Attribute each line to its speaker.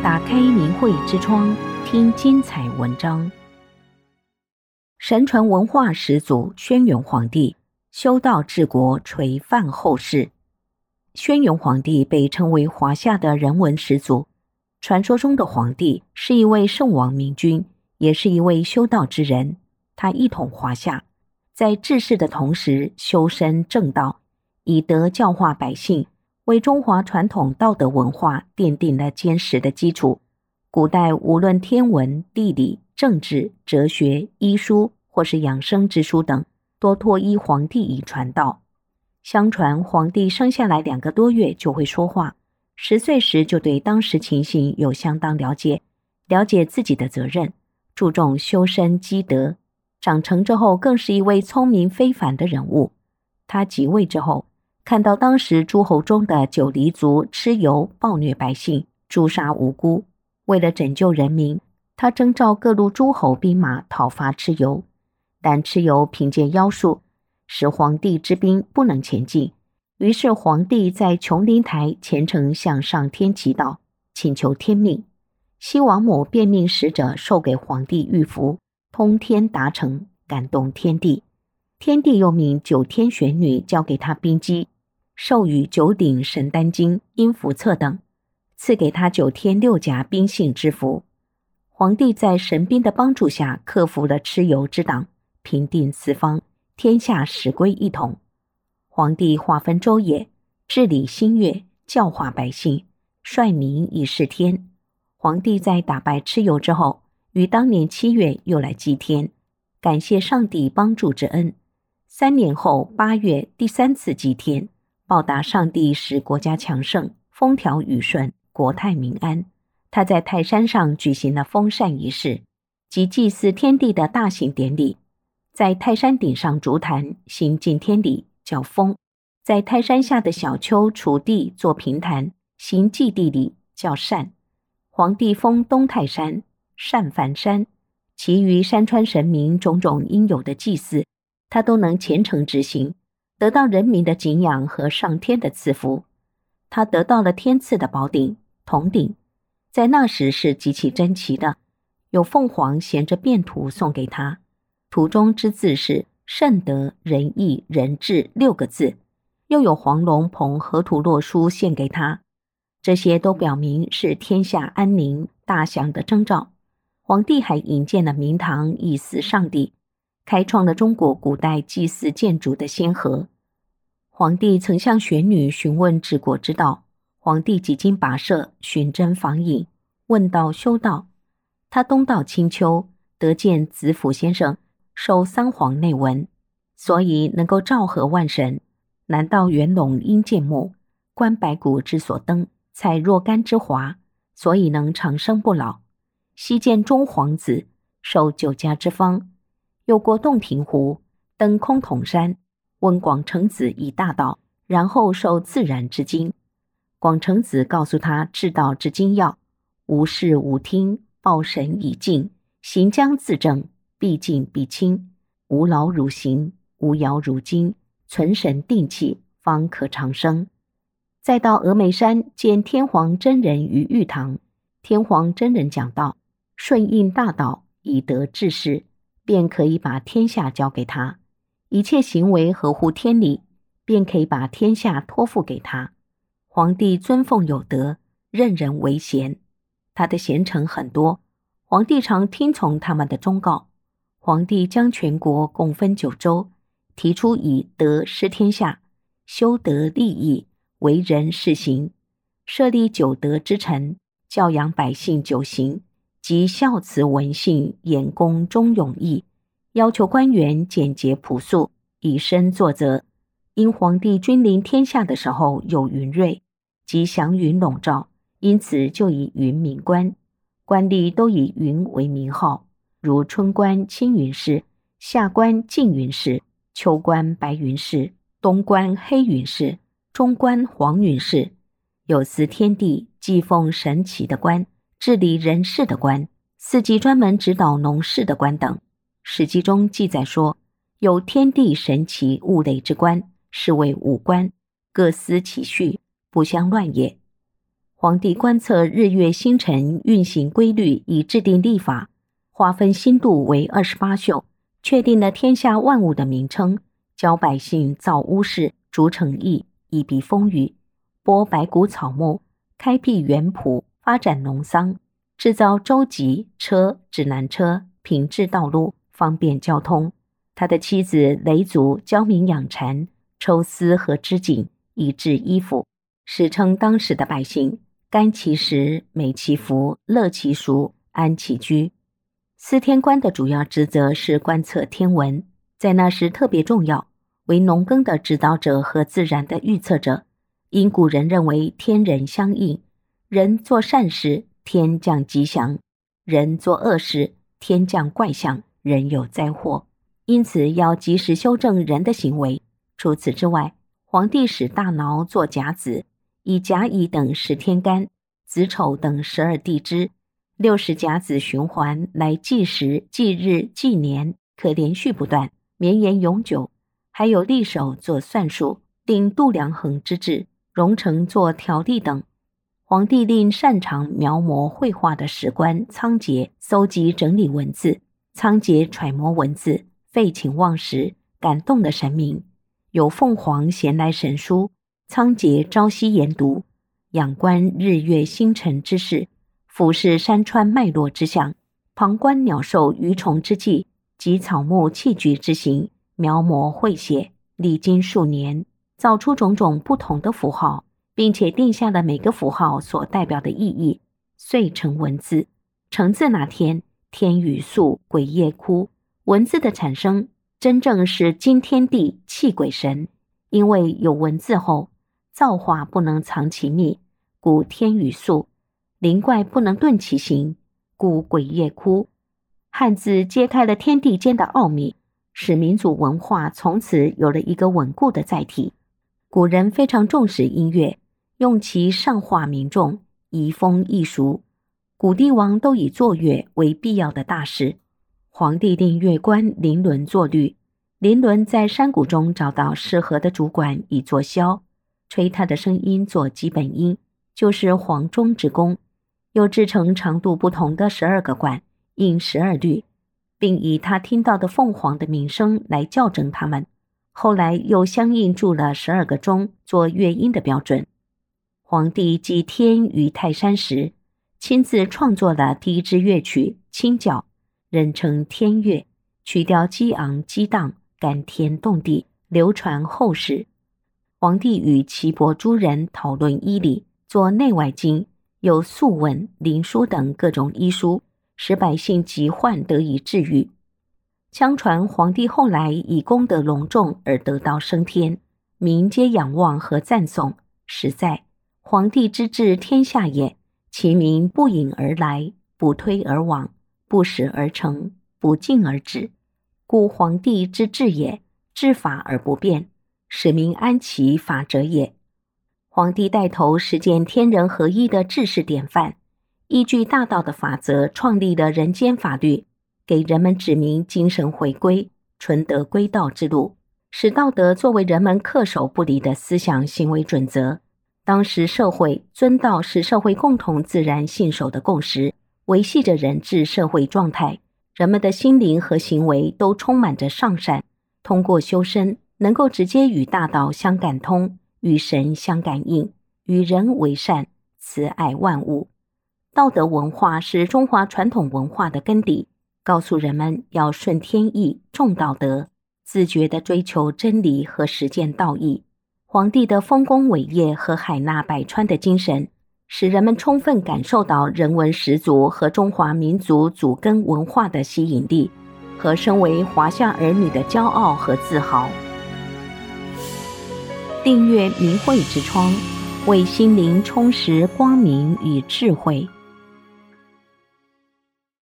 Speaker 1: 打开明慧之窗，听精彩文章。神传文化始祖轩辕皇帝修道治国，垂范后世。轩辕皇帝被称为华夏的人文始祖。传说中的皇帝是一位圣王明君，也是一位修道之人。他一统华夏，在治世的同时修身正道，以德教化百姓。为中华传统道德文化奠定了坚实的基础。古代无论天文、地理、政治、哲学、医书，或是养生之书等，多托依皇帝以传道。相传，皇帝生下来两个多月就会说话，十岁时就对当时情形有相当了解，了解自己的责任，注重修身积德。长成之后，更是一位聪明非凡的人物。他即位之后，看到当时诸侯中的九黎族蚩尤暴虐百姓，诛杀无辜。为了拯救人民，他征召各路诸侯兵马讨伐蚩尤，但蚩尤凭借妖术，使皇帝之兵不能前进。于是皇帝在琼林台虔诚向上天祈祷，请求天命。西王母便命使者授给皇帝玉符，通天达成，感动天地。天帝又命九天玄女交给他兵机。授予九鼎神丹经、阴符册等，赐给他九天六甲兵信之符。皇帝在神兵的帮助下，克服了蚩尤之党，平定四方，天下始归一统。皇帝划分州野，治理新月，教化百姓，率民以事天。皇帝在打败蚩尤之后，于当年七月又来祭天，感谢上帝帮助之恩。三年后八月第三次祭天。报答上帝使国家强盛、风调雨顺、国泰民安，他在泰山上举行了封禅仪式，即祭祀天地的大型典礼。在泰山顶上筑坛行敬天礼，叫封；在泰山下的小丘锄地做平坛行祭地礼，叫禅。皇帝封东泰山、禅梵山，其余山川神明种种应有的祭祀，他都能虔诚执行。得到人民的敬仰和上天的赐福，他得到了天赐的宝鼎铜鼎，在那时是极其珍奇的。有凤凰衔着便图送给他，图中之字是“圣德仁义仁智”六个字，又有黄龙捧河图洛书献给他，这些都表明是天下安宁大祥的征兆。皇帝还引荐了明堂以祀上帝。开创了中国古代祭祀建筑的先河。皇帝曾向玄女询问治国之道，皇帝几经跋涉，寻真访隐，问道修道。他东到青丘，得见子府先生授三皇内文，所以能够昭和万神；南到元龙阴剑木，观白骨之所登，采若干之华，所以能长生不老；西见中皇子授九家之方。又过洞庭湖，登崆峒山，问广成子以大道，然后受自然之经。广成子告诉他治道之精要：无视无听，报神以静，行将自正，必敬必亲，无劳汝行，无摇汝精，存神定气，方可长生。再到峨眉山见天皇真人于玉堂，天皇真人讲道，顺应大道，以德治世。便可以把天下交给他，一切行为合乎天理，便可以把天下托付给他。皇帝尊奉有德，任人唯贤。他的贤臣很多，皇帝常听从他们的忠告。皇帝将全国共分九州，提出以德施天下，修德立义，为人世行，设立九德之臣，教养百姓九行。即孝慈文信严公忠勇义，要求官员简洁朴素，以身作则。因皇帝君临天下的时候有云瑞，即祥云笼罩，因此就以云名官。官吏都以云为名号，如春官青云氏，夏官净云氏，秋官白云氏，冬官黑云氏，中官黄云氏。有司天地、祭奉神奇的官。治理人事的官，四季专门指导农事的官等，《史记》中记载说，有天地神奇物类之官，是谓五官，各司其序，不相乱也。皇帝观测日月星辰运行规律，以制定历法，划分星度为二十八宿，确定了天下万物的名称，教百姓造屋室，筑城邑，以避风雨，播百谷草木，开辟园圃，发展农桑，制造舟楫车、指南车，平治道路，方便交通。他的妻子嫘祖教民养蚕、抽丝和织锦，以制衣服，史称当时的百姓甘其食、美其服、乐其俗、安其居。司天官的主要职责是观测天文，在那时特别重要，为农耕的指导者和自然的预测者。因古人认为天人相应，人做善事，天降吉祥；人做恶事，天降怪象，人有灾祸。因此，要及时修正人的行为。除此之外，皇帝使大脑做甲子，以甲乙等十天干、子丑等十二地支、六十甲子循环来计时、计日、计年，可连续不断，绵延永久。还有历手做算术，定度量衡之制，熔成做条例等。皇帝令擅长描摹绘画的史官仓颉搜集整理文字，仓颉揣摩文字。废寝忘食，感动的神明，有凤凰衔来神书，仓颉朝夕研读，仰观日月星辰之事，俯视山川脉络之象，旁观鸟兽鱼虫之迹及草木器具之形，描摹绘写，历经数年，造出种种不同的符号，并且定下了每个符号所代表的意义，遂成文字。成字那天，天雨粟，鬼夜哭。文字的产生，真正是惊天地、泣鬼神。因为有文字后，造化不能藏其秘，故天雨粟；灵怪不能遁其形，故鬼夜哭。汉字揭开了天地间的奥秘，使民族文化从此有了一个稳固的载体。古人非常重视音乐，用其上化民众，移风易俗。古帝王都以作乐为必要的大事。皇帝令乐官林伦作律，林伦在山谷中找到适合的竹管以作箫，吹它的声音做基本音，就是黄钟之功。又制成长度不同的十二个管，应十二律，并以他听到的凤凰的鸣声来校正它们。后来又相应铸了十二个钟，做乐音的标准。皇帝祭天于泰山时，亲自创作了第一支乐曲《清角》。人称天乐，曲调激昂激荡，感天动地，流传后世。皇帝与岐伯诸人讨论医理，作内外经，有素问、灵书等各种医书，使百姓疾患得以治愈。相传皇帝后来以功德隆重而得道升天，民皆仰望和赞颂。实在皇帝之治天下也，其民不引而来，不推而往。不使而成，不进而止，故皇帝之治也，治法而不变，使民安其法者也。皇帝带头实践天人合一的治世典范，依据大道的法则创立了人间法律，给人们指明精神回归、纯德归道之路，使道德作为人们恪守不离的思想行为准则。当时社会尊道是社会共同自然信守的共识。维系着人治社会状态，人们的心灵和行为都充满着上善。通过修身，能够直接与大道相感通，与神相感应，与人为善，慈爱万物。道德文化是中华传统文化的根底，告诉人们要顺天意、重道德，自觉地追求真理和实践道义。皇帝的丰功伟业和海纳百川的精神。使人们充分感受到人文十足和中华民族祖根文化的吸引力，和身为华夏儿女的骄傲和自豪。订阅明慧之窗，为心灵充实光明与智慧。